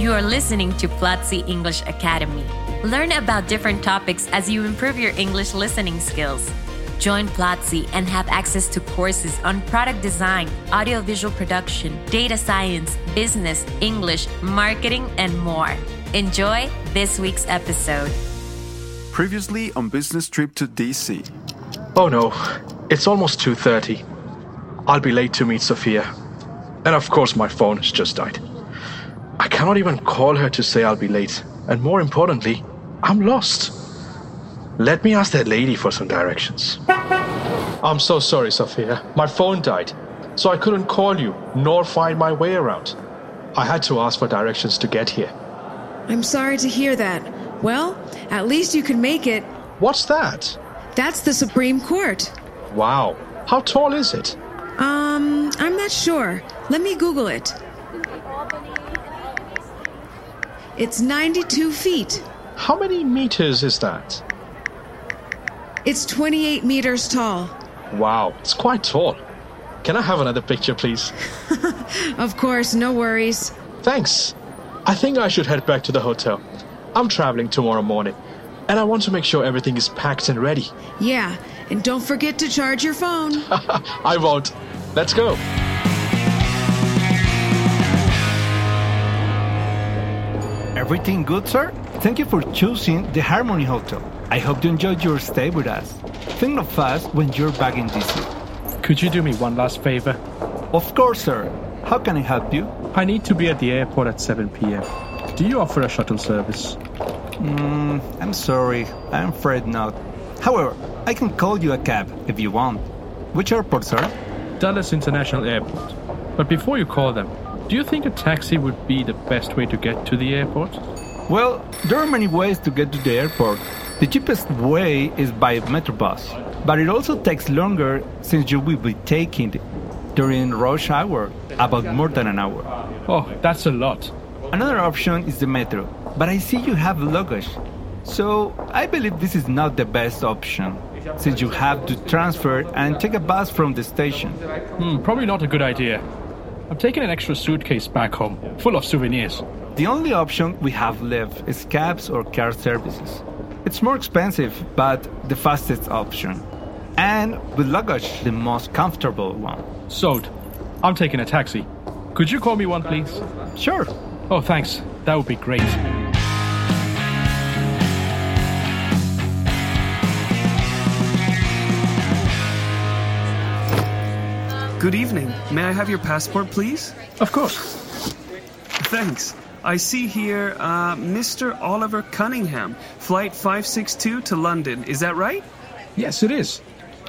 You are listening to Platzi English Academy. Learn about different topics as you improve your English listening skills. Join Platzi and have access to courses on product design, audiovisual production, data science, business, English, marketing, and more. Enjoy this week's episode. Previously on business trip to DC. Oh no, it's almost 2:30. I'll be late to meet Sophia. And of course my phone has just died. I cannot even call her to say I'll be late. And more importantly, I'm lost. Let me ask that lady for some directions. I'm so sorry, Sophia. My phone died, so I couldn't call you nor find my way around. I had to ask for directions to get here. I'm sorry to hear that. Well, at least you can make it. What's that? That's the Supreme Court. Wow. How tall is it? Um, I'm not sure. Let me Google it. It's 92 feet. How many meters is that? It's 28 meters tall. Wow, it's quite tall. Can I have another picture, please? Of course, no worries. Thanks. I think I should head back to the hotel. I'm traveling tomorrow morning, and I want to make sure everything is packed and ready. Yeah, and don't forget to charge your phone. I won't. Let's go. Everything good, sir? Thank you for choosing the Harmony Hotel. I hope you enjoyed your stay with us. Think of us when you're back in DC. Could you do me one last favor? Of course, sir. How can I help you? I need to be at the airport at 7 p.m. Do you offer a shuttle service? Mm, I'm sorry. I'm afraid not. However, I can call you a cab if you want. Which airport, sir? Dulles International Airport. But before you call them, do you think a taxi would be the best way to get to the airport? Well, there are many ways to get to the airport. The cheapest way is by Metrobus, but it also takes longer since you will be taking it during rush hour, about more than an hour. Oh, that's a lot. Another option is the metro, but I see you have luggage. So I believe this is not the best option, since you have to transfer and take a bus from the station. Hmm, probably not a good idea. I'm taking an extra suitcase back home, full of souvenirs. The only option we have left is cabs or car services. It's more expensive, but the fastest option. And with luggage, the most comfortable one. Sold. I'm taking a taxi. Could you call me one, please? Sure. Oh, thanks. That would be great. Good evening. May I have your passport, please? Of course. Thanks. I see here uh, Mr. Oliver Cunningham, flight 562 to London. Is that right? Yes, it is.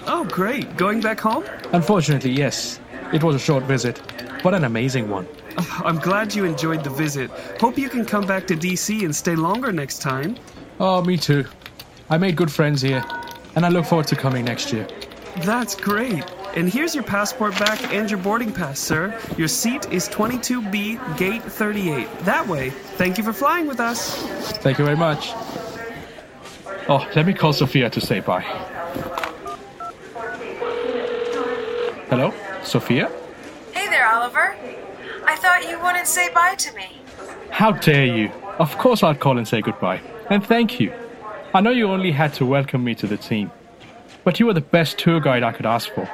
Oh, great. Going back home? Unfortunately, yes. It was a short visit, but an amazing one. Oh, I'm glad you enjoyed the visit. Hope you can come back to DC and stay longer next time. Oh, me too. I made good friends here, and I look forward to coming next year. That's great. And here's your passport back and your boarding pass, sir. Your seat is 22B, gate 38. That way. Thank you for flying with us. Thank you very much. Oh, let me call Sophia to say bye. Hello? Sophia? Hey there, Oliver. I thought you wouldn't say bye to me. How dare you? Of course I'll call and say goodbye. And thank you. I know you only had to welcome me to the team, but you were the best tour guide I could ask for.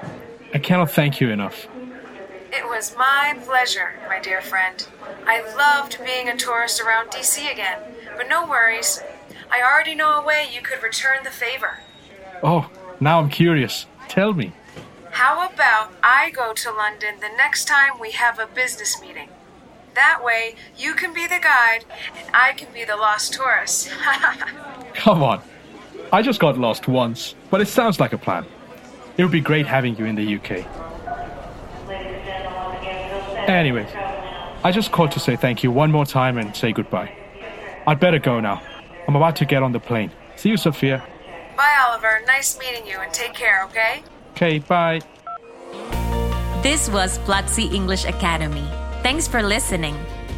I cannot thank you enough. It was my pleasure, my dear friend. I loved being a tourist around DC again, but no worries. I already know a way you could return the favor. Oh, now I'm curious. Tell me. How about I go to London the next time we have a business meeting? That way, you can be the guide and I can be the lost tourist. Come on. I just got lost once, but it sounds like a plan. It would be great having you in the UK. Anyway, I just called to say thank you one more time and say goodbye. I'd better go now. I'm about to get on the plane. See you, Sophia. Bye, Oliver. Nice meeting you and take care, okay? Okay, bye. This was Platzi English Academy. Thanks for listening.